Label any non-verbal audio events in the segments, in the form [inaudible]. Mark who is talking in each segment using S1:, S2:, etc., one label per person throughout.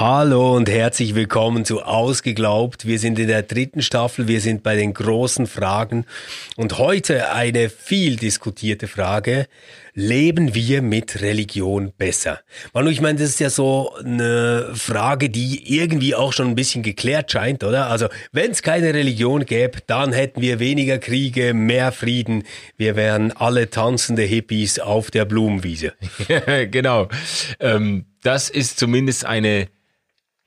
S1: Hallo und herzlich willkommen zu Ausgeglaubt. Wir sind in der dritten Staffel, wir sind bei den großen Fragen und heute eine viel diskutierte Frage. Leben wir mit Religion besser? Manu, ich meine, das ist ja so eine Frage, die irgendwie auch schon ein bisschen geklärt scheint, oder? Also, wenn es keine Religion gäbe, dann hätten wir weniger Kriege, mehr Frieden. Wir wären alle tanzende Hippies auf der Blumenwiese. [laughs]
S2: genau. Ähm, das ist zumindest eine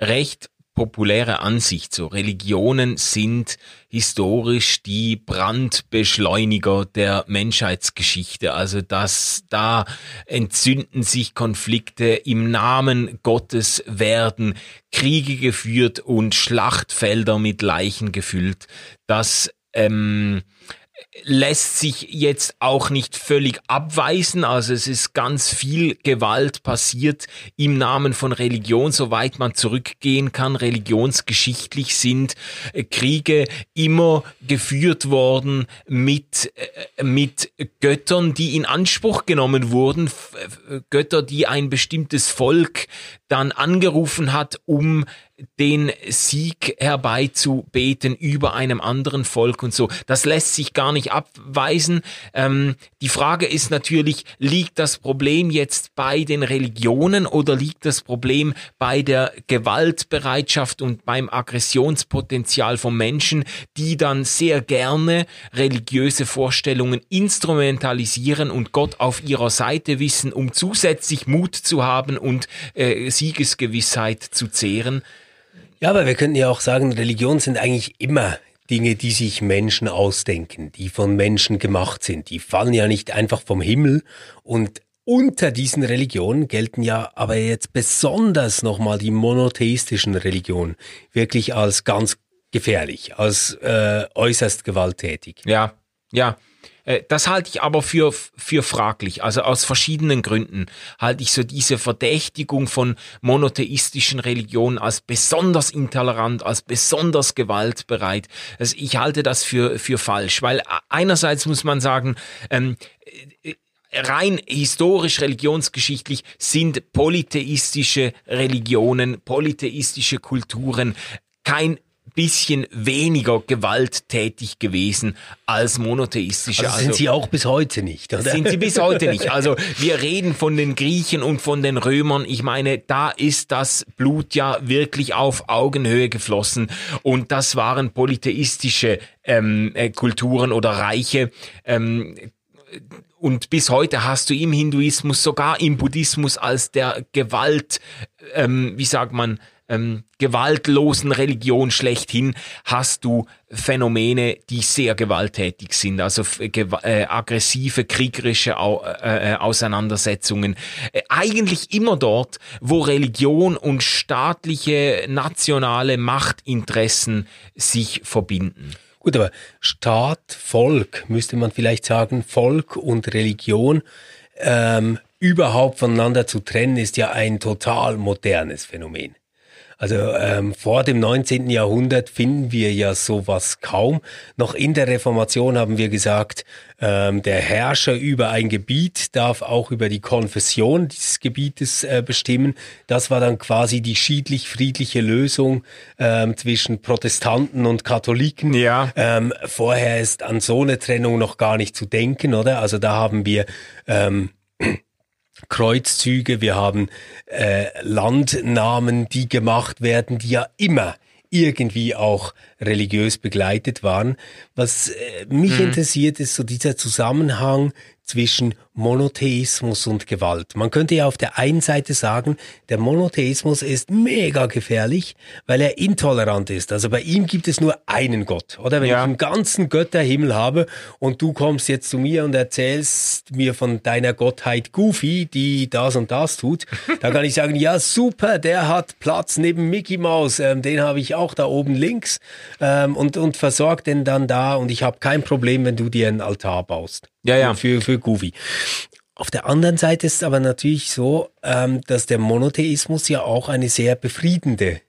S2: recht populäre Ansicht. So Religionen sind historisch die Brandbeschleuniger der Menschheitsgeschichte. Also dass da entzünden sich Konflikte im Namen Gottes werden Kriege geführt und Schlachtfelder mit Leichen gefüllt. Das ähm, lässt sich jetzt auch nicht völlig abweisen. Also es ist ganz viel Gewalt passiert im Namen von Religion, soweit man zurückgehen kann. Religionsgeschichtlich sind äh, Kriege immer geführt worden mit, äh, mit Göttern, die in Anspruch genommen wurden. Götter, die ein bestimmtes Volk dann angerufen hat, um den Sieg herbeizubeten über einem anderen Volk und so. Das lässt sich gar nicht abweisen. Ähm, die Frage ist natürlich, liegt das Problem jetzt bei den Religionen oder liegt das Problem bei der Gewaltbereitschaft und beim Aggressionspotenzial von Menschen, die dann sehr gerne religiöse Vorstellungen instrumentalisieren und Gott auf ihrer Seite wissen, um zusätzlich Mut zu haben und äh, Siegesgewissheit zu zehren?
S1: Ja, aber wir könnten ja auch sagen, Religion sind eigentlich immer Dinge, die sich Menschen ausdenken, die von Menschen gemacht sind. Die fallen ja nicht einfach vom Himmel und unter diesen Religionen gelten ja aber jetzt besonders nochmal die monotheistischen Religionen wirklich als ganz gefährlich, als äh, äußerst gewalttätig.
S2: Ja, ja. Äh, das halte ich aber für, für fraglich. Also aus verschiedenen Gründen halte ich so diese Verdächtigung von monotheistischen Religionen als besonders intolerant, als besonders gewaltbereit. Also ich halte das für, für falsch, weil einerseits muss man sagen, ähm, äh, rein historisch, religionsgeschichtlich sind polytheistische Religionen, polytheistische Kulturen kein bisschen weniger gewalttätig gewesen als monotheistische.
S1: Also sind also, sie auch bis heute nicht,
S2: oder? Sind sie bis heute nicht. Also [laughs] wir reden von den Griechen und von den Römern. Ich meine, da ist das Blut ja wirklich auf Augenhöhe geflossen und das waren polytheistische ähm, äh, Kulturen oder Reiche. Ähm, und bis heute hast du im Hinduismus, sogar im Buddhismus als der Gewalt, ähm, wie sagt man, ähm, gewaltlosen Religion schlechthin hast du Phänomene, die sehr gewalttätig sind, also äh, aggressive, kriegerische Au äh, äh, Auseinandersetzungen. Äh, eigentlich immer dort, wo Religion und staatliche, nationale Machtinteressen sich verbinden.
S1: Gut, aber Staat, Volk, müsste man vielleicht sagen, Volk und Religion ähm, überhaupt voneinander zu trennen, ist ja ein total modernes Phänomen. Also ähm, vor dem 19. Jahrhundert finden wir ja sowas kaum. Noch in der Reformation haben wir gesagt, ähm, der Herrscher über ein Gebiet darf auch über die Konfession dieses Gebietes äh, bestimmen. Das war dann quasi die schiedlich-friedliche Lösung ähm, zwischen Protestanten und Katholiken.
S2: Ja.
S1: Ähm, vorher ist an so eine Trennung noch gar nicht zu denken, oder? Also da haben wir ähm, Kreuzzüge, wir haben äh, Landnamen, die gemacht werden, die ja immer irgendwie auch religiös begleitet waren. Was äh, mich mhm. interessiert, ist so dieser Zusammenhang zwischen Monotheismus und Gewalt. Man könnte ja auf der einen Seite sagen, der Monotheismus ist mega gefährlich, weil er intolerant ist. Also bei ihm gibt es nur einen Gott. Oder wenn ja. ich einen ganzen Götterhimmel habe und du kommst jetzt zu mir und erzählst mir von deiner Gottheit Goofy, die das und das tut, dann kann ich sagen, ja super, der hat Platz neben Mickey Mouse, ähm, den habe ich auch da oben links ähm, und, und versorgt den dann da und ich habe kein Problem, wenn du dir einen Altar baust.
S2: Ja, ja.
S1: Für, für Goofy. Auf der anderen Seite ist es aber natürlich so, ähm, dass der Monotheismus ja auch eine sehr befriedende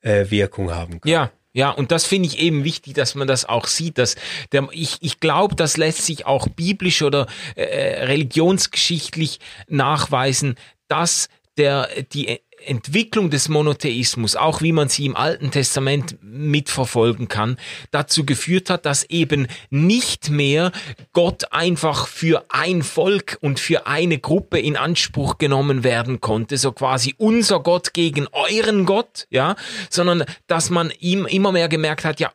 S1: äh, Wirkung haben kann.
S2: Ja, ja, und das finde ich eben wichtig, dass man das auch sieht. Dass der, ich ich glaube, das lässt sich auch biblisch oder äh, religionsgeschichtlich nachweisen, dass der die Entwicklung des Monotheismus, auch wie man sie im Alten Testament mitverfolgen kann, dazu geführt hat, dass eben nicht mehr Gott einfach für ein Volk und für eine Gruppe in Anspruch genommen werden konnte, so quasi unser Gott gegen euren Gott, ja, sondern dass man ihm immer mehr gemerkt hat, ja,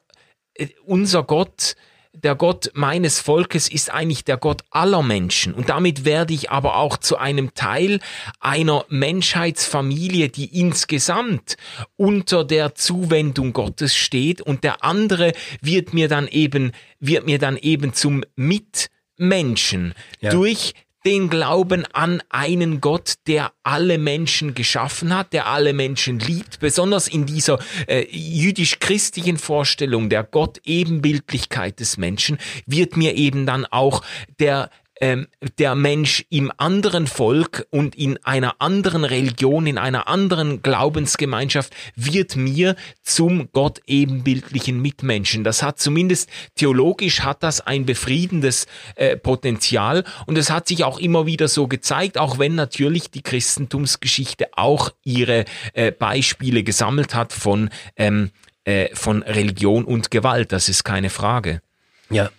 S2: äh, unser Gott der Gott meines Volkes ist eigentlich der Gott aller Menschen. Und damit werde ich aber auch zu einem Teil einer Menschheitsfamilie, die insgesamt unter der Zuwendung Gottes steht. Und der andere wird mir dann eben, wird mir dann eben zum Mitmenschen ja. durch den Glauben an einen Gott, der alle Menschen geschaffen hat, der alle Menschen liebt, besonders in dieser äh, jüdisch-christlichen Vorstellung der Gott-Ebenbildlichkeit des Menschen, wird mir eben dann auch der ähm, der Mensch im anderen Volk und in einer anderen Religion, in einer anderen Glaubensgemeinschaft wird mir zum Gott ebenbildlichen Mitmenschen. Das hat zumindest theologisch hat das ein befriedendes äh, Potenzial und es hat sich auch immer wieder so gezeigt, auch wenn natürlich die Christentumsgeschichte auch ihre äh, Beispiele gesammelt hat von ähm, äh, von Religion und Gewalt. Das ist keine Frage.
S1: Ja,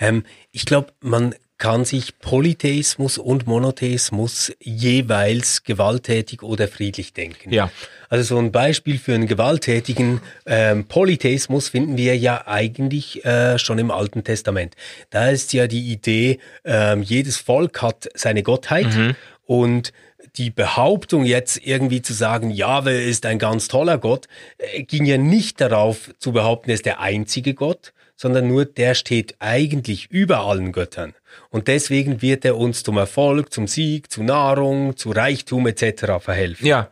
S1: ähm, ich glaube, man kann sich Polytheismus und Monotheismus jeweils gewalttätig oder friedlich denken.
S2: Ja.
S1: Also so ein Beispiel für einen gewalttätigen ähm, Polytheismus finden wir ja eigentlich äh, schon im Alten Testament. Da ist ja die Idee, ähm, jedes Volk hat seine Gottheit mhm. und die Behauptung jetzt irgendwie zu sagen, Jahwe ist ein ganz toller Gott, äh, ging ja nicht darauf zu behaupten, er ist der einzige Gott, sondern nur der steht eigentlich über allen Göttern. Und deswegen wird er uns zum Erfolg, zum Sieg, zu Nahrung, zu Reichtum etc. verhelfen.
S2: Ja,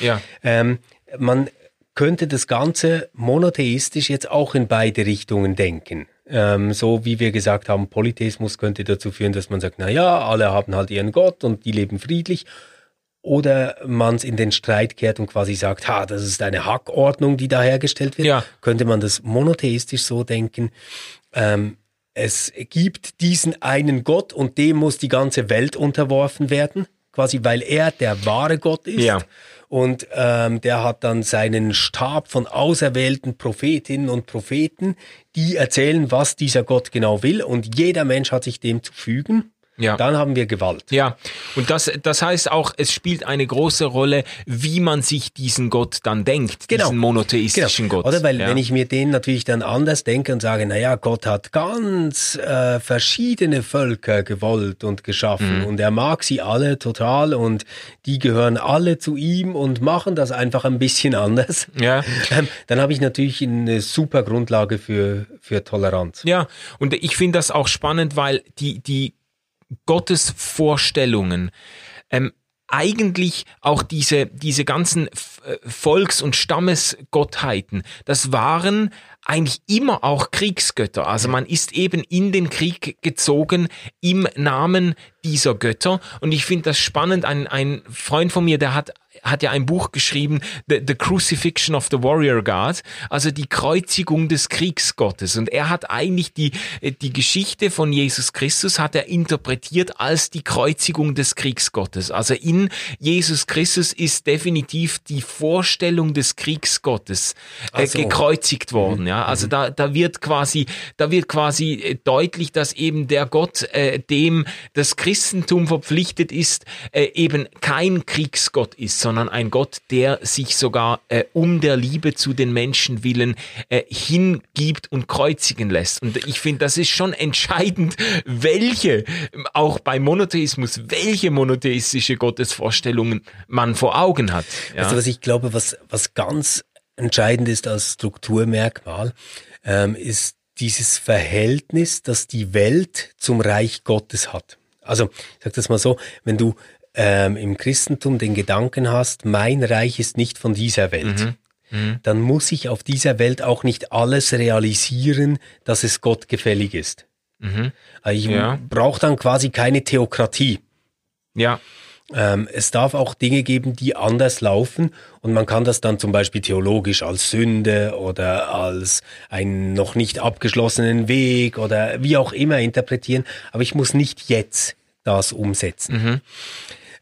S2: ja.
S1: Ähm, man könnte das Ganze monotheistisch jetzt auch in beide Richtungen denken. Ähm, so wie wir gesagt haben, Polytheismus könnte dazu führen, dass man sagt, na ja, alle haben halt ihren Gott und die leben friedlich oder man es in den Streit kehrt und quasi sagt, ha, das ist eine Hackordnung, die da hergestellt wird,
S2: ja.
S1: könnte man das monotheistisch so denken. Ähm, es gibt diesen einen Gott und dem muss die ganze Welt unterworfen werden, quasi weil er der wahre Gott ist.
S2: Ja.
S1: Und ähm, der hat dann seinen Stab von auserwählten Prophetinnen und Propheten, die erzählen, was dieser Gott genau will. Und jeder Mensch hat sich dem zu fügen.
S2: Ja.
S1: Dann haben wir Gewalt.
S2: Ja, und das, das heißt auch, es spielt eine große Rolle, wie man sich diesen Gott dann denkt,
S1: genau.
S2: diesen monotheistischen
S1: genau.
S2: Gott.
S1: Oder weil
S2: ja.
S1: wenn ich mir den natürlich dann anders denke und sage, naja, Gott hat ganz äh, verschiedene Völker gewollt und geschaffen mhm. und er mag sie alle total und die gehören alle zu ihm und machen das einfach ein bisschen [laughs] anders.
S2: Ja.
S1: Ähm, dann habe ich natürlich eine super Grundlage für, für Toleranz.
S2: Ja, und ich finde das auch spannend, weil die, die Gottes Vorstellungen, ähm, eigentlich auch diese, diese ganzen äh, Volks- und Stammesgottheiten, das waren eigentlich immer auch Kriegsgötter. Also man ist eben in den Krieg gezogen im Namen dieser Götter. Und ich finde das spannend. Ein, ein Freund von mir, der hat hat ja ein Buch geschrieben, The, the Crucifixion of the Warrior God, also die Kreuzigung des Kriegsgottes. Und er hat eigentlich die, die Geschichte von Jesus Christus hat er interpretiert als die Kreuzigung des Kriegsgottes. Also in Jesus Christus ist definitiv die Vorstellung des Kriegsgottes äh, so. gekreuzigt worden. Ja, also mhm. da, da wird quasi, da wird quasi äh, deutlich, dass eben der Gott, äh, dem das Christentum verpflichtet ist, äh, eben kein Kriegsgott ist, sondern ein Gott, der sich sogar äh, um der Liebe zu den Menschen willen äh, hingibt und kreuzigen lässt. Und ich finde, das ist schon entscheidend, [laughs] welche, auch beim Monotheismus, welche monotheistische Gottesvorstellungen man vor Augen hat.
S1: Ja? Du, was ich glaube, was, was ganz entscheidend ist als Strukturmerkmal, ähm, ist dieses Verhältnis, das die Welt zum Reich Gottes hat. Also, ich sage das mal so, wenn du ähm, im Christentum den Gedanken hast, mein Reich ist nicht von dieser Welt, mhm. Mhm. dann muss ich auf dieser Welt auch nicht alles realisieren, dass es Gott gefällig ist. Mhm. Also ich ja. brauche dann quasi keine Theokratie.
S2: Ja.
S1: Ähm, es darf auch Dinge geben, die anders laufen und man kann das dann zum Beispiel theologisch als Sünde oder als einen noch nicht abgeschlossenen Weg oder wie auch immer interpretieren, aber ich muss nicht jetzt das umsetzen. Mhm.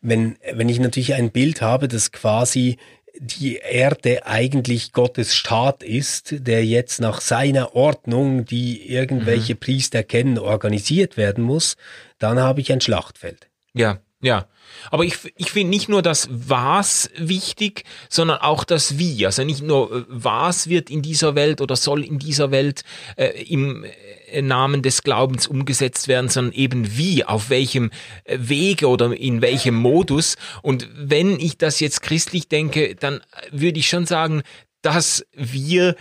S1: Wenn, wenn ich natürlich ein Bild habe, das quasi die Erde eigentlich Gottes Staat ist, der jetzt nach seiner Ordnung, die irgendwelche mhm. Priester kennen, organisiert werden muss, dann habe ich ein Schlachtfeld.
S2: Ja, ja. Aber ich, ich finde nicht nur das Was wichtig, sondern auch das Wie. Also nicht nur äh, was wird in dieser Welt oder soll in dieser Welt äh, im äh, Namen des Glaubens umgesetzt werden, sondern eben wie, auf welchem äh, Wege oder in welchem Modus. Und wenn ich das jetzt christlich denke, dann würde ich schon sagen, dass wir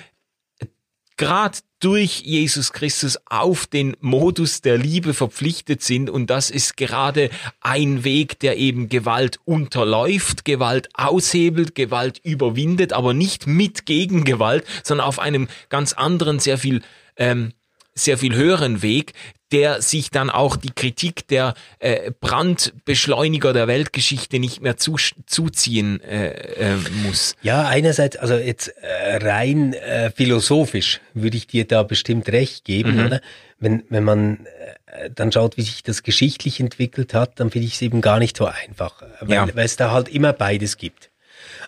S2: gerade durch Jesus Christus auf den Modus der Liebe verpflichtet sind und das ist gerade ein Weg, der eben Gewalt unterläuft, Gewalt aushebelt, Gewalt überwindet, aber nicht mit Gegengewalt, sondern auf einem ganz anderen, sehr viel ähm, sehr viel höheren Weg, der sich dann auch die Kritik der äh, Brandbeschleuniger der Weltgeschichte nicht mehr zu, zuziehen äh, äh, muss.
S1: Ja, einerseits, also jetzt äh, rein äh, philosophisch würde ich dir da bestimmt recht geben, mhm. oder? Wenn, wenn man äh, dann schaut, wie sich das geschichtlich entwickelt hat, dann finde ich es eben gar nicht so einfach, weil, ja. weil es da halt immer beides gibt.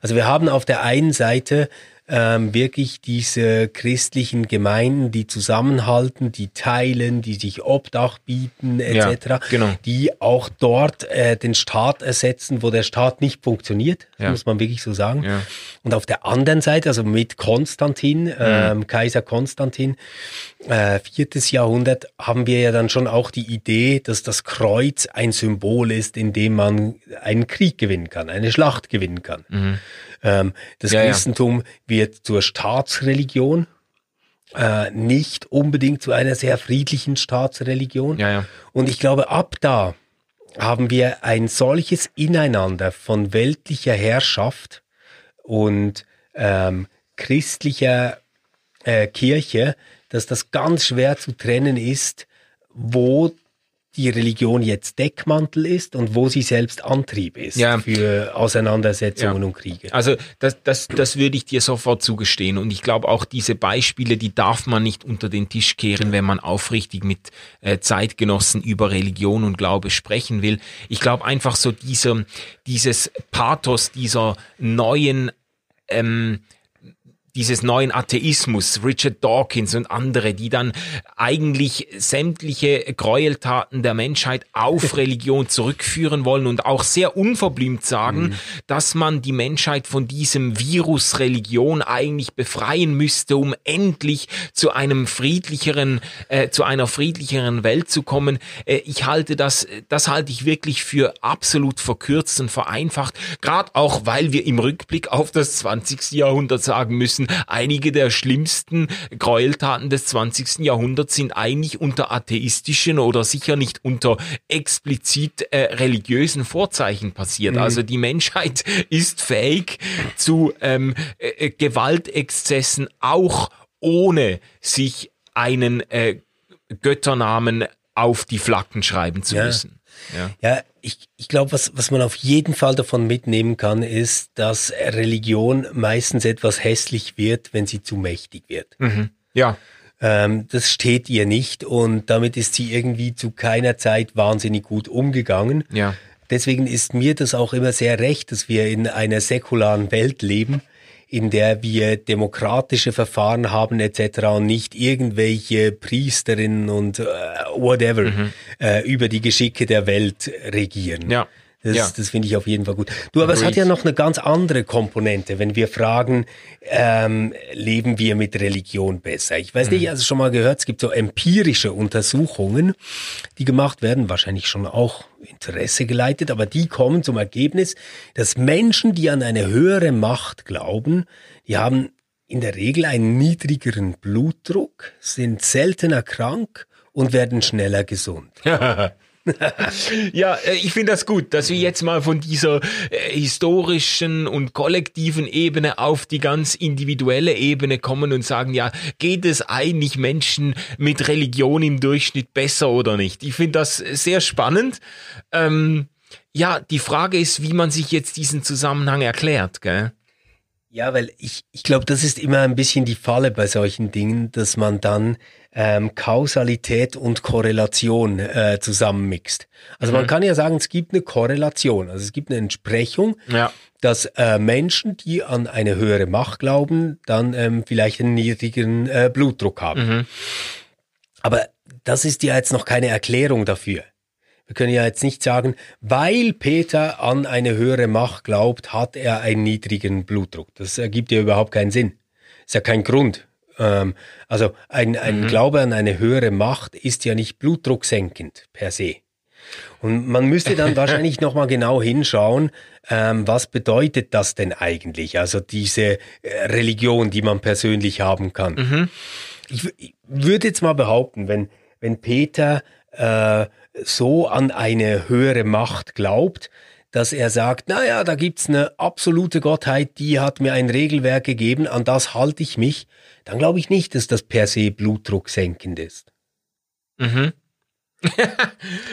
S1: Also wir haben auf der einen Seite ähm, wirklich diese christlichen Gemeinden, die zusammenhalten, die teilen, die sich Obdach bieten etc.,
S2: ja, genau.
S1: die auch dort äh, den Staat ersetzen, wo der Staat nicht funktioniert, ja. muss man wirklich so sagen. Ja. Und auf der anderen Seite, also mit Konstantin, mhm. ähm, Kaiser Konstantin, äh, viertes Jahrhundert, haben wir ja dann schon auch die Idee, dass das Kreuz ein Symbol ist, in dem man einen Krieg gewinnen kann, eine Schlacht gewinnen kann. Mhm. Ähm, das ja, Christentum ja. wird zur Staatsreligion, äh, nicht unbedingt zu einer sehr friedlichen Staatsreligion.
S2: Ja.
S1: Und ich glaube, ab da haben wir ein solches Ineinander von weltlicher Herrschaft und ähm, christlicher äh, Kirche, dass das ganz schwer zu trennen ist, wo die Religion jetzt Deckmantel ist und wo sie selbst Antrieb ist
S2: ja.
S1: für Auseinandersetzungen
S2: ja.
S1: und Kriege.
S2: Also das, das, das würde ich dir sofort zugestehen. Und ich glaube auch diese Beispiele, die darf man nicht unter den Tisch kehren, wenn man aufrichtig mit äh, Zeitgenossen über Religion und Glaube sprechen will. Ich glaube einfach so dieser, dieses Pathos dieser neuen ähm, dieses neuen Atheismus, Richard Dawkins und andere, die dann eigentlich sämtliche Gräueltaten der Menschheit auf [laughs] Religion zurückführen wollen und auch sehr unverblümt sagen, mhm. dass man die Menschheit von diesem Virus Religion eigentlich befreien müsste, um endlich zu einem friedlicheren, äh, zu einer friedlicheren Welt zu kommen. Äh, ich halte das, das halte ich wirklich für absolut verkürzt und vereinfacht, gerade auch, weil wir im Rückblick auf das 20. Jahrhundert sagen müssen, müssen. Einige der schlimmsten Gräueltaten des 20. Jahrhunderts sind eigentlich unter atheistischen oder sicher nicht unter explizit äh, religiösen Vorzeichen passiert. Mhm. Also die Menschheit [laughs] ist fähig zu ähm, äh, äh Gewaltexzessen auch ohne sich einen äh, Götternamen auf die Flaggen schreiben zu
S1: ja.
S2: müssen.
S1: Ja, ja ich, ich glaube, was, was man auf jeden Fall davon mitnehmen kann, ist, dass Religion meistens etwas hässlich wird, wenn sie zu mächtig wird.
S2: Mhm. Ja.
S1: Ähm, das steht ihr nicht und damit ist sie irgendwie zu keiner Zeit wahnsinnig gut umgegangen.
S2: Ja.
S1: Deswegen ist mir das auch immer sehr recht, dass wir in einer säkularen Welt leben, in der wir demokratische Verfahren haben etc. und nicht irgendwelche Priesterinnen und äh, whatever mhm. äh, über die Geschicke der Welt regieren.
S2: Ja.
S1: Das,
S2: ja.
S1: das finde ich auf jeden Fall gut. Du, aber Agreed. es hat ja noch eine ganz andere Komponente, wenn wir fragen, ähm, leben wir mit Religion besser? Ich weiß mhm. nicht, also schon mal gehört, es gibt so empirische Untersuchungen, die gemacht werden, wahrscheinlich schon auch Interesse geleitet, aber die kommen zum Ergebnis, dass Menschen, die an eine höhere Macht glauben, die haben in der Regel einen niedrigeren Blutdruck, sind seltener krank und werden schneller gesund. [laughs]
S2: ja, äh, ich finde das gut, dass wir jetzt mal von dieser äh, historischen und kollektiven Ebene auf die ganz individuelle Ebene kommen und sagen, ja, geht es eigentlich Menschen mit Religion im Durchschnitt besser oder nicht? Ich finde das sehr spannend. Ähm, ja, die Frage ist, wie man sich jetzt diesen Zusammenhang erklärt, gell?
S1: Ja, weil ich, ich glaube, das ist immer ein bisschen die Falle bei solchen Dingen, dass man dann ähm, Kausalität und Korrelation äh, zusammenmixt. Also mhm. man kann ja sagen, es gibt eine Korrelation, also es gibt eine Entsprechung, ja. dass äh, Menschen, die an eine höhere Macht glauben, dann ähm, vielleicht einen niedrigen äh, Blutdruck haben. Mhm. Aber das ist ja jetzt noch keine Erklärung dafür. Wir können ja jetzt nicht sagen, weil Peter an eine höhere Macht glaubt, hat er einen niedrigen Blutdruck. Das ergibt ja überhaupt keinen Sinn. Ist ja kein Grund. Ähm, also ein, ein mhm. Glaube an eine höhere Macht ist ja nicht blutdrucksenkend per se. Und man müsste dann [laughs] wahrscheinlich nochmal genau hinschauen, ähm, was bedeutet das denn eigentlich? Also diese äh, Religion, die man persönlich haben kann. Mhm. Ich, ich würde jetzt mal behaupten, wenn, wenn Peter äh, so an eine höhere Macht glaubt, dass er sagt, naja, da gibt's eine absolute Gottheit, die hat mir ein Regelwerk gegeben, an das halte ich mich, dann glaube ich nicht, dass das per se Blutdruck senkend ist.
S2: Mhm. [laughs]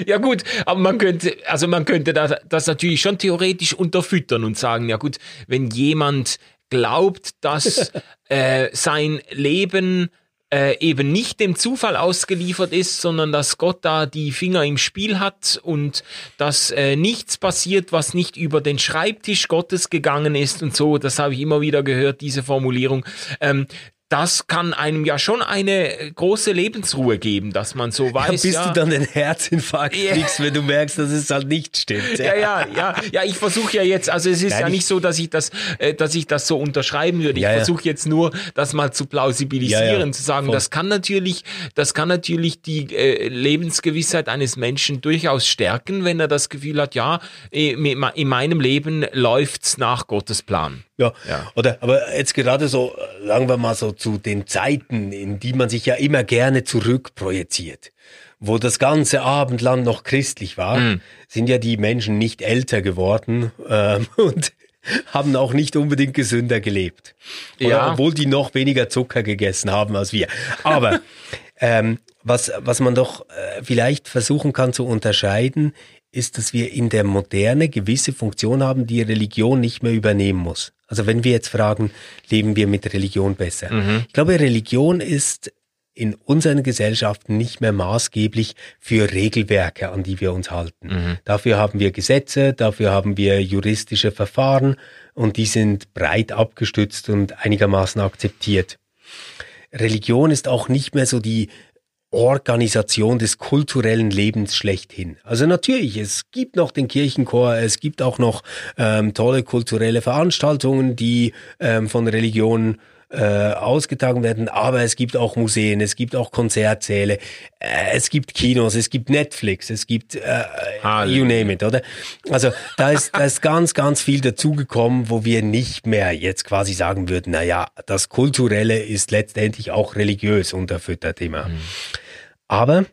S2: ja gut, aber man könnte, also man könnte das, das natürlich schon theoretisch unterfüttern und sagen, ja gut, wenn jemand glaubt, dass [laughs] äh, sein Leben äh, eben nicht dem Zufall ausgeliefert ist, sondern dass Gott da die Finger im Spiel hat und dass äh, nichts passiert, was nicht über den Schreibtisch Gottes gegangen ist und so. Das habe ich immer wieder gehört, diese Formulierung. Ähm, das kann einem ja schon eine große Lebensruhe geben, dass man so weiß. Ja,
S1: bis
S2: ja,
S1: du dann den Herzinfarkt ja. kriegst, wenn du merkst, dass es halt nicht stimmt.
S2: Ja, ja, ja, ja. Ich versuche ja jetzt, also es ist Nein, ja nicht so, dass ich das, äh, dass ich das so unterschreiben würde. Ich versuche jetzt nur, das mal zu plausibilisieren, zu sagen, Voll. das kann natürlich, das kann natürlich die äh, Lebensgewissheit eines Menschen durchaus stärken, wenn er das Gefühl hat, ja, äh, in meinem Leben läuft's nach Gottes Plan.
S1: Ja. ja. Oder aber jetzt gerade so, sagen wir mal so zu den Zeiten, in die man sich ja immer gerne zurückprojiziert, wo das ganze Abendland noch christlich war, mhm. sind ja die Menschen nicht älter geworden ähm, [laughs] und haben auch nicht unbedingt gesünder gelebt. Oder, ja. Obwohl die noch weniger Zucker gegessen haben als wir. Aber [laughs] ähm, was, was man doch äh, vielleicht versuchen kann zu unterscheiden, ist, dass wir in der Moderne gewisse Funktionen haben, die Religion nicht mehr übernehmen muss. Also wenn wir jetzt fragen, leben wir mit Religion besser? Mhm. Ich glaube, Religion ist in unseren Gesellschaften nicht mehr maßgeblich für Regelwerke, an die wir uns halten. Mhm. Dafür haben wir Gesetze, dafür haben wir juristische Verfahren und die sind breit abgestützt und einigermaßen akzeptiert. Religion ist auch nicht mehr so die Organisation des kulturellen Lebens schlechthin. Also natürlich, es gibt noch den Kirchenchor, es gibt auch noch ähm, tolle kulturelle Veranstaltungen, die ähm, von Religionen äh, ausgetragen werden, aber es gibt auch Museen, es gibt auch Konzertsäle, äh, es gibt Kinos, es gibt Netflix, es gibt äh, you name it, oder? Also da ist, da ist ganz, ganz viel dazugekommen, wo wir nicht mehr jetzt quasi sagen würden, na ja, das Kulturelle ist letztendlich auch religiös unterfüttert immer. Mhm. Aber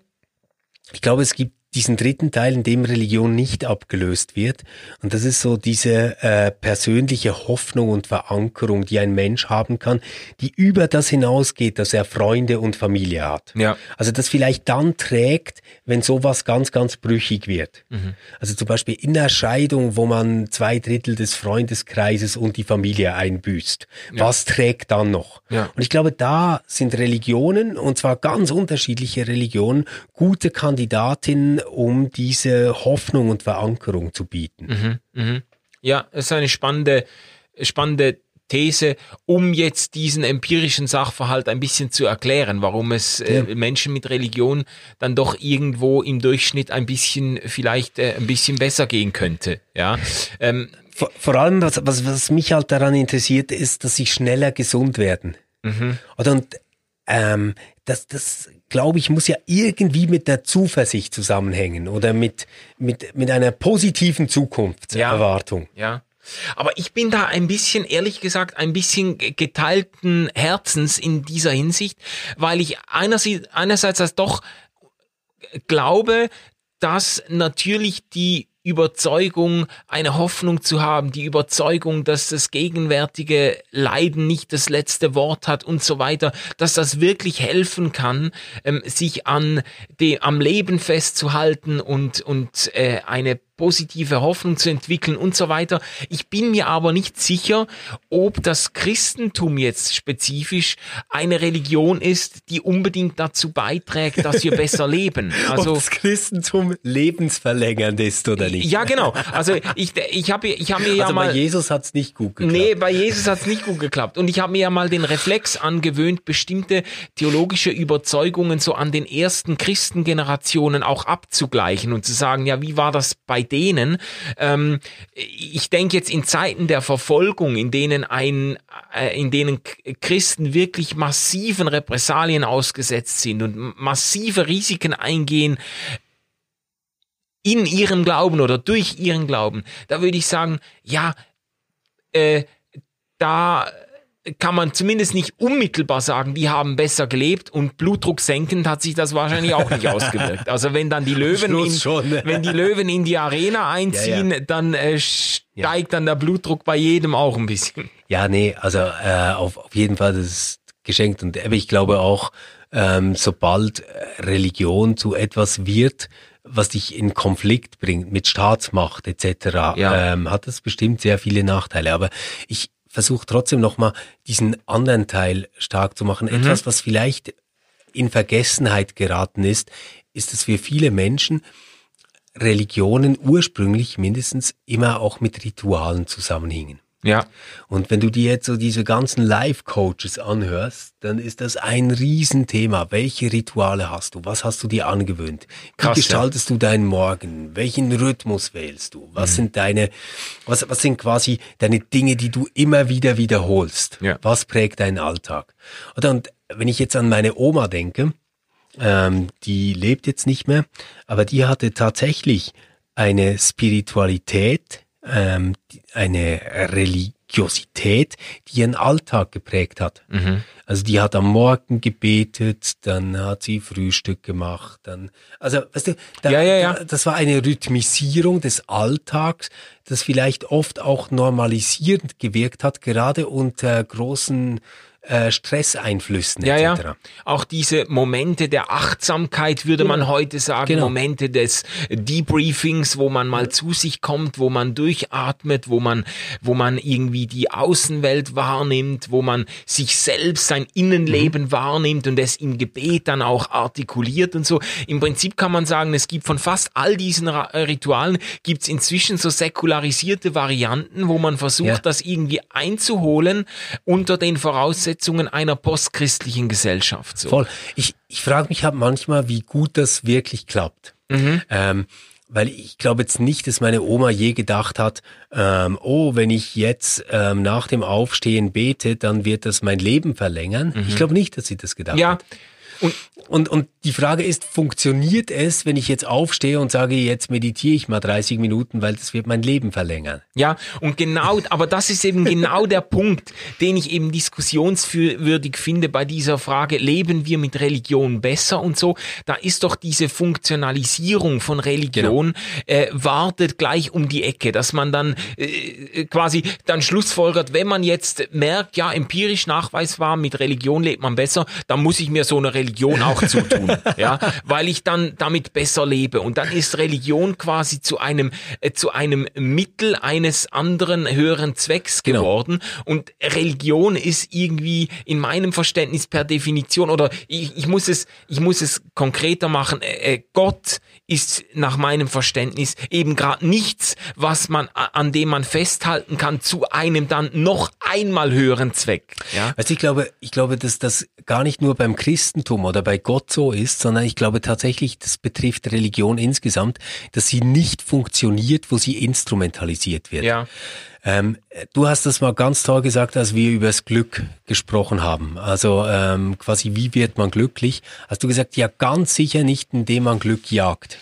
S1: ich glaube, es gibt diesen dritten Teil, in dem Religion nicht abgelöst wird. Und das ist so diese äh, persönliche Hoffnung und Verankerung, die ein Mensch haben kann, die über das hinausgeht, dass er Freunde und Familie hat. Ja. Also das vielleicht dann trägt, wenn sowas ganz, ganz brüchig wird. Mhm. Also zum Beispiel in der Scheidung, wo man zwei Drittel des Freundeskreises und die Familie einbüßt. Ja. Was trägt dann noch? Ja. Und ich glaube, da sind Religionen, und zwar ganz unterschiedliche Religionen, gute Kandidatinnen, um diese Hoffnung und Verankerung zu bieten.
S2: Mhm, mh. Ja, es ist eine spannende, spannende These, um jetzt diesen empirischen Sachverhalt ein bisschen zu erklären, warum es äh, ja. Menschen mit Religion dann doch irgendwo im Durchschnitt ein bisschen vielleicht äh, ein bisschen besser gehen könnte. Ja. Ähm,
S1: vor, vor, allem, was, was, was mich halt daran interessiert, ist, dass sie schneller gesund werden. Mhm. Und ähm, das, das glaube ich, muss ja irgendwie mit der Zuversicht zusammenhängen oder mit, mit, mit einer positiven Zukunftserwartung.
S2: Ja, ja. Aber ich bin da ein bisschen, ehrlich gesagt, ein bisschen geteilten Herzens in dieser Hinsicht, weil ich einerseits, einerseits als doch glaube, dass natürlich die Überzeugung, eine Hoffnung zu haben, die Überzeugung, dass das gegenwärtige Leiden nicht das letzte Wort hat und so weiter, dass das wirklich helfen kann, ähm, sich an dem, am Leben festzuhalten und, und äh, eine positive Hoffnung zu entwickeln und so weiter. Ich bin mir aber nicht sicher, ob das Christentum jetzt spezifisch eine Religion ist, die unbedingt dazu beiträgt, dass wir besser leben. [laughs]
S1: Also ob das Christentum lebensverlängernd ist oder nicht.
S2: Ja, genau. Also ich, ich habe ich hab mir ja
S1: also
S2: mal...
S1: bei Jesus hat's nicht gut geklappt.
S2: Nee, bei Jesus hat's nicht gut geklappt. Und ich habe mir ja mal den Reflex angewöhnt, bestimmte theologische Überzeugungen so an den ersten Christengenerationen auch abzugleichen und zu sagen, ja, wie war das bei denen? Ähm, ich denke jetzt in Zeiten der Verfolgung, in denen ein, äh, in denen Christen wirklich massiven Repressalien ausgesetzt sind und massive Risiken eingehen, in ihrem Glauben oder durch ihren Glauben, da würde ich sagen, ja, äh, da kann man zumindest nicht unmittelbar sagen, die haben besser gelebt und Blutdruck senkend hat sich das wahrscheinlich auch nicht [laughs] ausgewirkt. Also wenn dann die Löwen, in, wenn die Löwen in die Arena einziehen, ja, ja. dann äh, steigt ja. dann der Blutdruck bei jedem auch ein bisschen.
S1: Ja, nee, also äh, auf, auf jeden Fall das ist geschenkt und ich glaube auch, ähm, sobald Religion zu etwas wird, was dich in Konflikt bringt mit Staatsmacht etc., ja. ähm, hat das bestimmt sehr viele Nachteile. Aber ich, versuche trotzdem nochmal diesen anderen Teil stark zu machen. Mhm. Etwas, was vielleicht in Vergessenheit geraten ist, ist, dass wir viele Menschen Religionen ursprünglich mindestens immer auch mit Ritualen zusammenhingen.
S2: Ja.
S1: Und wenn du dir jetzt so diese ganzen Life-Coaches anhörst, dann ist das ein Riesenthema. Welche Rituale hast du? Was hast du dir angewöhnt? Wie Krass, gestaltest ja. du deinen Morgen? Welchen Rhythmus wählst du? Was mhm. sind deine, was, was sind quasi deine Dinge, die du immer wieder wiederholst? Ja. Was prägt deinen Alltag? Oder und wenn ich jetzt an meine Oma denke, ähm, die lebt jetzt nicht mehr, aber die hatte tatsächlich eine Spiritualität, ähm, eine Religiosität, die ihren Alltag geprägt hat. Mhm. Also die hat am Morgen gebetet, dann hat sie Frühstück gemacht, dann, also weißt du, da, ja, ja, ja. das war eine Rhythmisierung des Alltags, das vielleicht oft auch normalisierend gewirkt hat, gerade unter großen äh, Stresseinflüssen
S2: ja, etc. Ja. Auch diese Momente der Achtsamkeit, würde man heute sagen, genau. Momente des Debriefings, wo man mal zu sich kommt, wo man durchatmet, wo man, wo man irgendwie die Außenwelt wahrnimmt, wo man sich selbst, sein Innenleben mhm. wahrnimmt und es im Gebet dann auch artikuliert und so. Im Prinzip kann man sagen, es gibt von fast all diesen Ritualen, gibt's inzwischen so säkularisierte Varianten, wo man versucht, ja. das irgendwie einzuholen unter den Voraussetzungen, Voraussetzungen einer postchristlichen Gesellschaft. So.
S1: Voll. Ich, ich frage mich halt manchmal, wie gut das wirklich klappt. Mhm. Ähm, weil ich glaube jetzt nicht, dass meine Oma je gedacht hat, ähm, oh, wenn ich jetzt ähm, nach dem Aufstehen bete, dann wird das mein Leben verlängern. Mhm. Ich glaube nicht, dass sie das gedacht ja. hat. Und, und, und die Frage ist, funktioniert es, wenn ich jetzt aufstehe und sage, jetzt meditiere ich mal 30 Minuten, weil das wird mein Leben verlängern?
S2: Ja, und genau, aber das ist eben genau der Punkt, den ich eben diskussionswürdig finde bei dieser Frage, leben wir mit Religion besser und so? Da ist doch diese Funktionalisierung von Religion, genau. äh, wartet gleich um die Ecke, dass man dann äh, quasi dann schlussfolgert, wenn man jetzt merkt, ja, empirisch nachweisbar, mit Religion lebt man besser, dann muss ich mir so eine Religion Religion auch zutun, [laughs] ja, weil ich dann damit besser lebe. Und dann ist Religion quasi zu einem, äh, zu einem Mittel eines anderen höheren Zwecks genau. geworden. Und Religion ist irgendwie in meinem Verständnis per Definition, oder ich, ich muss es, ich muss es konkreter machen, äh, äh Gott ist nach meinem Verständnis eben gerade nichts, was man, an dem man festhalten kann, zu einem dann noch einmal höheren Zweck.
S1: Ja? Also ich glaube, ich glaube, dass das gar nicht nur beim Christentum oder bei Gott so ist, sondern ich glaube tatsächlich, das betrifft Religion insgesamt, dass sie nicht funktioniert, wo sie instrumentalisiert wird.
S2: Ja.
S1: Ähm, du hast das mal ganz toll gesagt, als wir über das Glück gesprochen haben. Also ähm, quasi, wie wird man glücklich? Hast du gesagt, ja, ganz sicher nicht, indem man Glück jagt.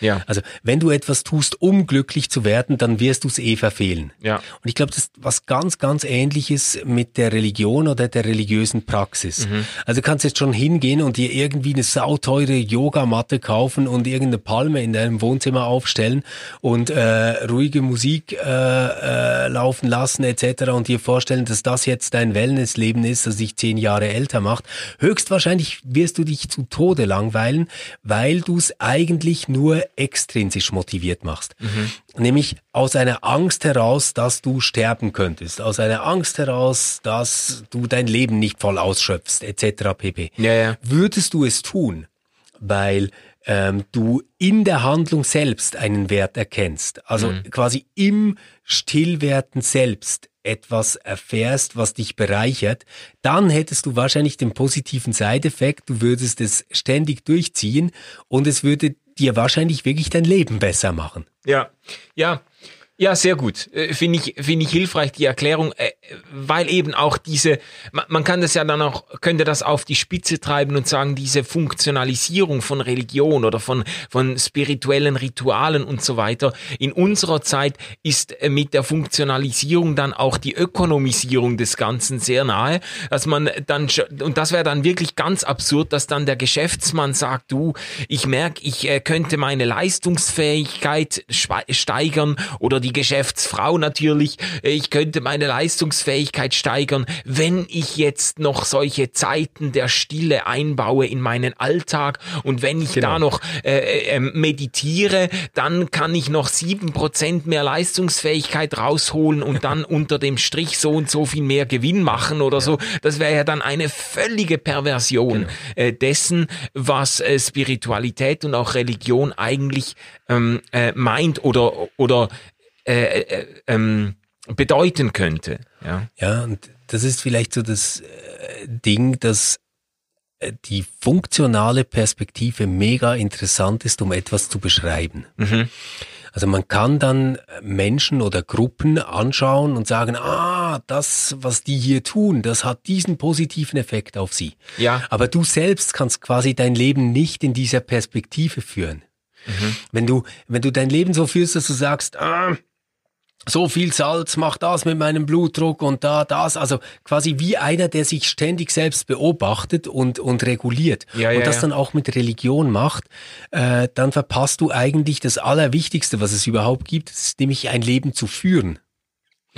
S1: Ja. Also wenn du etwas tust, um glücklich zu werden, dann wirst du es eh verfehlen.
S2: Ja.
S1: Und ich glaube, das ist was ganz, ganz ähnliches mit der Religion oder der religiösen Praxis. Mhm. Also du kannst jetzt schon hingehen und dir irgendwie eine sauteure Yogamatte kaufen und irgendeine Palme in deinem Wohnzimmer aufstellen und äh, ruhige Musik äh, äh, laufen lassen etc. und dir vorstellen, dass das jetzt dein Wellnessleben ist, das dich zehn Jahre älter macht. Höchstwahrscheinlich wirst du dich zu Tode langweilen, weil du es eigentlich nur extrinsisch motiviert machst. Mhm. Nämlich aus einer Angst heraus, dass du sterben könntest, aus einer Angst heraus, dass du dein Leben nicht voll ausschöpfst, etc. pp.
S2: Ja, ja.
S1: Würdest du es tun, weil ähm, du in der Handlung selbst einen Wert erkennst, also mhm. quasi im Stillwerden selbst etwas erfährst, was dich bereichert, dann hättest du wahrscheinlich den positiven Side-Effekt, du würdest es ständig durchziehen und es würde dir wahrscheinlich wirklich dein Leben besser machen.
S2: Ja, ja. Ja, sehr gut. Äh, finde ich, finde ich hilfreich, die Erklärung, äh, weil eben auch diese, man kann das ja dann auch, könnte das auf die Spitze treiben und sagen, diese Funktionalisierung von Religion oder von, von spirituellen Ritualen und so weiter. In unserer Zeit ist äh, mit der Funktionalisierung dann auch die Ökonomisierung des Ganzen sehr nahe, dass man dann, und das wäre dann wirklich ganz absurd, dass dann der Geschäftsmann sagt, du, ich merke, ich könnte meine Leistungsfähigkeit steigern oder die Geschäftsfrau natürlich, ich könnte meine Leistungsfähigkeit steigern, wenn ich jetzt noch solche Zeiten der Stille einbaue in meinen Alltag und wenn ich genau. da noch äh, äh, meditiere, dann kann ich noch sieben Prozent mehr Leistungsfähigkeit rausholen und dann [laughs] unter dem Strich so und so viel mehr Gewinn machen oder ja. so. Das wäre ja dann eine völlige Perversion genau. äh, dessen, was äh, Spiritualität und auch Religion eigentlich ähm, äh, meint oder oder äh, äh, ähm, bedeuten könnte. Ja.
S1: ja, und das ist vielleicht so das äh, Ding, dass äh, die funktionale Perspektive mega interessant ist, um etwas zu beschreiben. Mhm. Also man kann dann Menschen oder Gruppen anschauen und sagen, ah, das, was die hier tun, das hat diesen positiven Effekt auf sie.
S2: Ja.
S1: Aber du selbst kannst quasi dein Leben nicht in dieser Perspektive führen. Mhm. Wenn du, wenn du dein Leben so führst, dass du sagst, ah, so viel Salz macht das mit meinem Blutdruck und da das, also quasi wie einer, der sich ständig selbst beobachtet und und reguliert
S2: ja, ja,
S1: und das
S2: ja.
S1: dann auch mit Religion macht, äh, dann verpasst du eigentlich das Allerwichtigste, was es überhaupt gibt, nämlich ein Leben zu führen.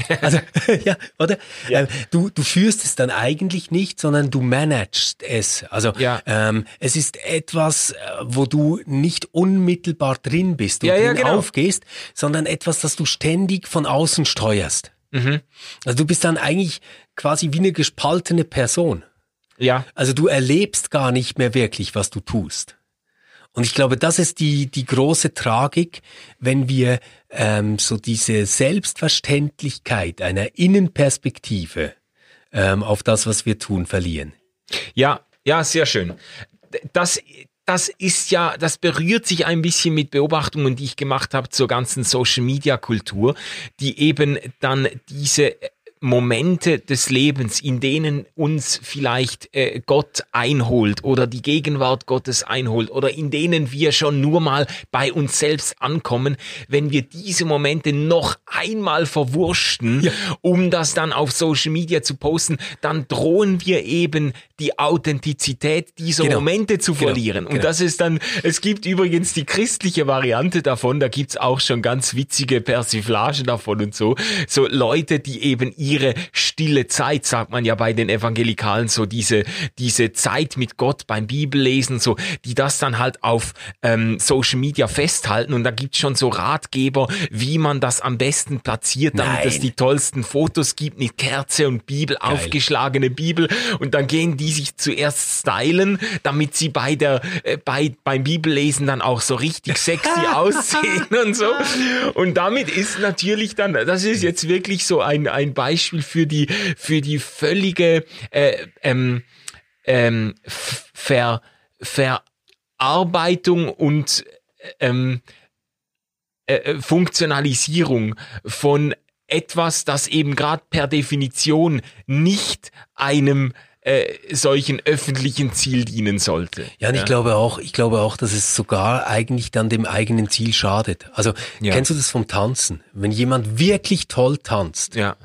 S1: [laughs] Also, [laughs] ja, oder? Ja. Ähm, du, du führst es dann eigentlich nicht, sondern du managst es. Also
S2: ja.
S1: ähm, es ist etwas, äh, wo du nicht unmittelbar drin bist und
S2: ja,
S1: drin
S2: genau.
S1: aufgehst, sondern etwas, das du ständig von außen steuerst. Mhm. Also du bist dann eigentlich quasi wie eine gespaltene Person.
S2: Ja.
S1: Also du erlebst gar nicht mehr wirklich, was du tust. Und ich glaube, das ist die, die große Tragik, wenn wir ähm, so diese Selbstverständlichkeit einer Innenperspektive ähm, auf das, was wir tun, verlieren.
S2: Ja, ja, sehr schön. Das, das ist ja, das berührt sich ein bisschen mit Beobachtungen, die ich gemacht habe zur ganzen Social Media Kultur, die eben dann diese Momente des Lebens, in denen uns vielleicht äh, Gott einholt oder die Gegenwart Gottes einholt oder in denen wir schon nur mal bei uns selbst ankommen, wenn wir diese Momente noch einmal verwurschten, ja. um das dann auf Social Media zu posten, dann drohen wir eben die Authentizität dieser genau. Momente zu genau. verlieren. Genau. Und das ist dann, es gibt übrigens die christliche Variante davon, da gibt's auch schon ganz witzige Persiflagen davon und so, so Leute, die eben ihre stille Zeit, sagt man ja bei den Evangelikalen, so diese, diese Zeit mit Gott beim Bibellesen, so, die das dann halt auf ähm, Social Media festhalten und da gibt's schon so Ratgeber, wie man das am besten platziert, damit Nein. es die tollsten Fotos gibt mit Kerze und Bibel, Geil. aufgeschlagene Bibel und dann gehen die sich zuerst stylen, damit sie bei der, äh, bei, beim Bibellesen dann auch so richtig sexy [laughs] aussehen und so. Und damit ist natürlich dann, das ist jetzt wirklich so ein, ein Beispiel für die, für die völlige äh, ähm, ähm, Ver, Verarbeitung und ähm, äh, äh, Funktionalisierung von etwas, das eben gerade per Definition nicht einem äh, solchen öffentlichen Ziel dienen sollte.
S1: Ja, und ja. ich glaube auch, ich glaube auch, dass es sogar eigentlich dann dem eigenen Ziel schadet. Also ja. kennst du das vom Tanzen? Wenn jemand wirklich toll tanzt,
S2: ja.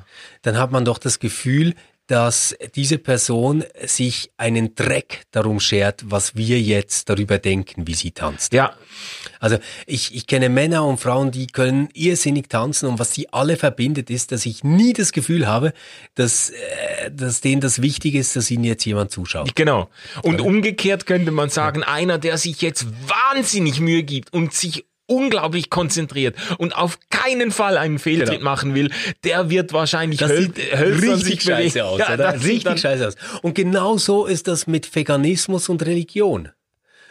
S1: dann hat man doch das Gefühl, dass diese Person sich einen Dreck darum schert, was wir jetzt darüber denken, wie sie tanzt.
S2: Ja.
S1: Also ich, ich kenne Männer und Frauen, die können irrsinnig tanzen und was sie alle verbindet, ist, dass ich nie das Gefühl habe, dass, äh, dass denen das wichtig ist, dass ihnen jetzt jemand zuschaut.
S2: Genau. Und umgekehrt könnte man sagen, einer, der sich jetzt wahnsinnig Mühe gibt und sich unglaublich konzentriert und auf keinen Fall einen Fehltritt genau. machen will, der wird wahrscheinlich
S1: das sieht richtig scheiße aus, ja, oder? Richtig scheiße aus. Und genau so ist das mit Veganismus und Religion.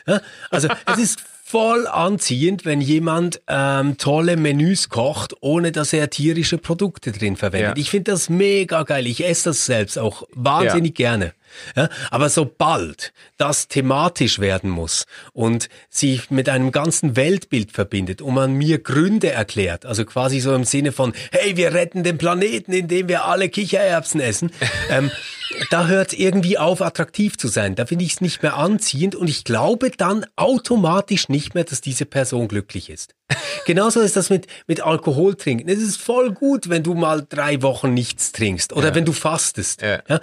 S1: Ja? Also [laughs] es ist voll anziehend, wenn jemand ähm, tolle Menüs kocht, ohne dass er tierische Produkte drin verwendet. Ja. Ich finde das mega geil. Ich esse das selbst auch wahnsinnig gerne. Ja, aber sobald das thematisch werden muss und sich mit einem ganzen Weltbild verbindet und man mir Gründe erklärt, also quasi so im Sinne von, hey, wir retten den Planeten, indem wir alle Kichererbsen essen, [laughs] ähm, da hört es irgendwie auf, attraktiv zu sein. Da finde ich es nicht mehr anziehend und ich glaube dann automatisch nicht mehr, dass diese Person glücklich ist. Genauso ist das mit, mit Alkohol trinken. Es ist voll gut, wenn du mal drei Wochen nichts trinkst oder ja. wenn du fastest. Ja. ja.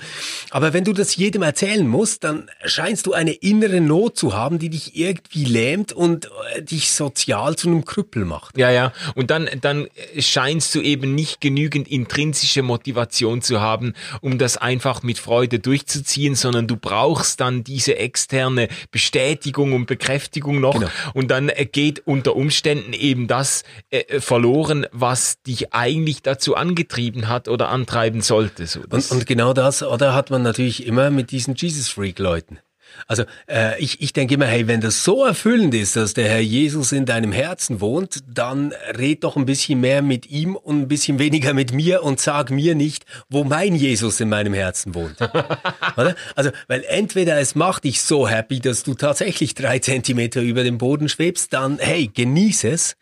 S1: Aber wenn du das jedem erzählen musst, dann scheinst du eine innere Not zu haben, die dich irgendwie lähmt und äh, dich sozial zu einem Krüppel macht.
S2: Ja, ja. Und dann, dann scheinst du eben nicht genügend intrinsische Motivation zu haben, um das einfach mit Freude durchzuziehen, sondern du brauchst dann diese externe Bestätigung und Bekräftigung noch. Genau. Und dann äh, geht unter Umständen eben das äh, verloren, was dich eigentlich dazu angetrieben hat oder antreiben sollte. So,
S1: und, und genau das, oder hat man natürlich immer mit diesen Jesus-Freak-Leuten. Also äh, ich, ich denke immer, hey, wenn das so erfüllend ist, dass der Herr Jesus in deinem Herzen wohnt, dann red doch ein bisschen mehr mit ihm und ein bisschen weniger mit mir und sag mir nicht, wo mein Jesus in meinem Herzen wohnt. [laughs] Oder? Also, weil entweder es macht dich so happy, dass du tatsächlich drei Zentimeter über dem Boden schwebst, dann hey, genieß es.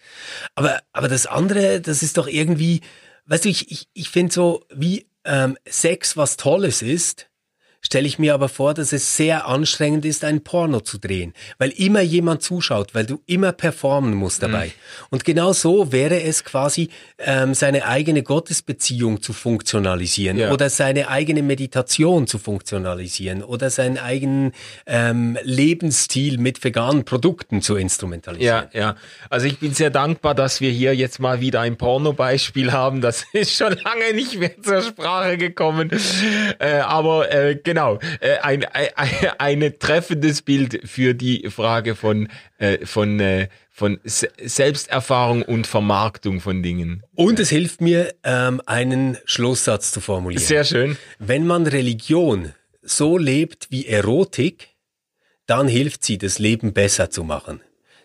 S1: Aber, aber das andere, das ist doch irgendwie, weißt du, ich, ich, ich finde so, wie ähm, Sex was Tolles ist, stelle ich mir aber vor, dass es sehr anstrengend ist, ein Porno zu drehen, weil immer jemand zuschaut, weil du immer performen musst dabei. Mhm. Und genau so wäre es quasi, ähm, seine eigene Gottesbeziehung zu funktionalisieren ja. oder seine eigene Meditation zu funktionalisieren oder seinen eigenen ähm, Lebensstil mit veganen Produkten zu instrumentalisieren.
S2: Ja, ja. Also ich bin sehr dankbar, dass wir hier jetzt mal wieder ein Porno-Beispiel haben. Das [laughs] ist schon lange nicht mehr zur Sprache gekommen. Äh, aber äh, genau, äh, ein, [laughs] ein, ein treffendes Bild für die Frage von, äh, von, äh, von Selbsterfahrung und Vermarktung von Dingen.
S1: Und es hilft mir, ähm, einen Schlusssatz zu formulieren.
S2: Sehr schön.
S1: Wenn man Religion so lebt wie Erotik, dann hilft sie, das Leben besser zu machen.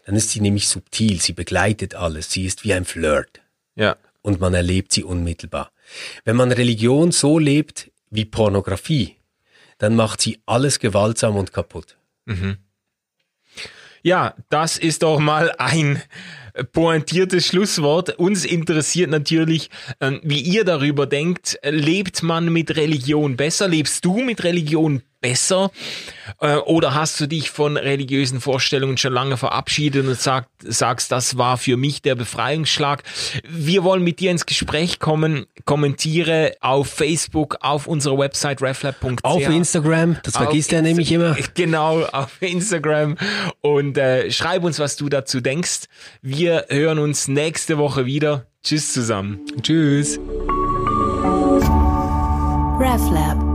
S1: Dann ist sie nämlich subtil, sie begleitet alles, sie ist wie ein Flirt.
S2: Ja.
S1: Und man erlebt sie unmittelbar. Wenn man Religion so lebt wie Pornografie, dann macht sie alles gewaltsam und kaputt. Mhm.
S2: Ja, das ist doch mal ein pointiertes Schlusswort. Uns interessiert natürlich, ähm, wie ihr darüber denkt. Lebt man mit Religion besser? Lebst du mit Religion besser? Äh, oder hast du dich von religiösen Vorstellungen schon lange verabschiedet und sagt, sagst, das war für mich der Befreiungsschlag? Wir wollen mit dir ins Gespräch kommen. Kommentiere auf Facebook, auf unserer Website reflab.ch.
S1: Auf Instagram, das vergisst er nämlich immer. [laughs]
S2: Genau, auf Instagram. Und äh, schreib uns, was du dazu denkst. Wir hören uns nächste Woche wieder. Tschüss zusammen.
S1: Tschüss. RefLab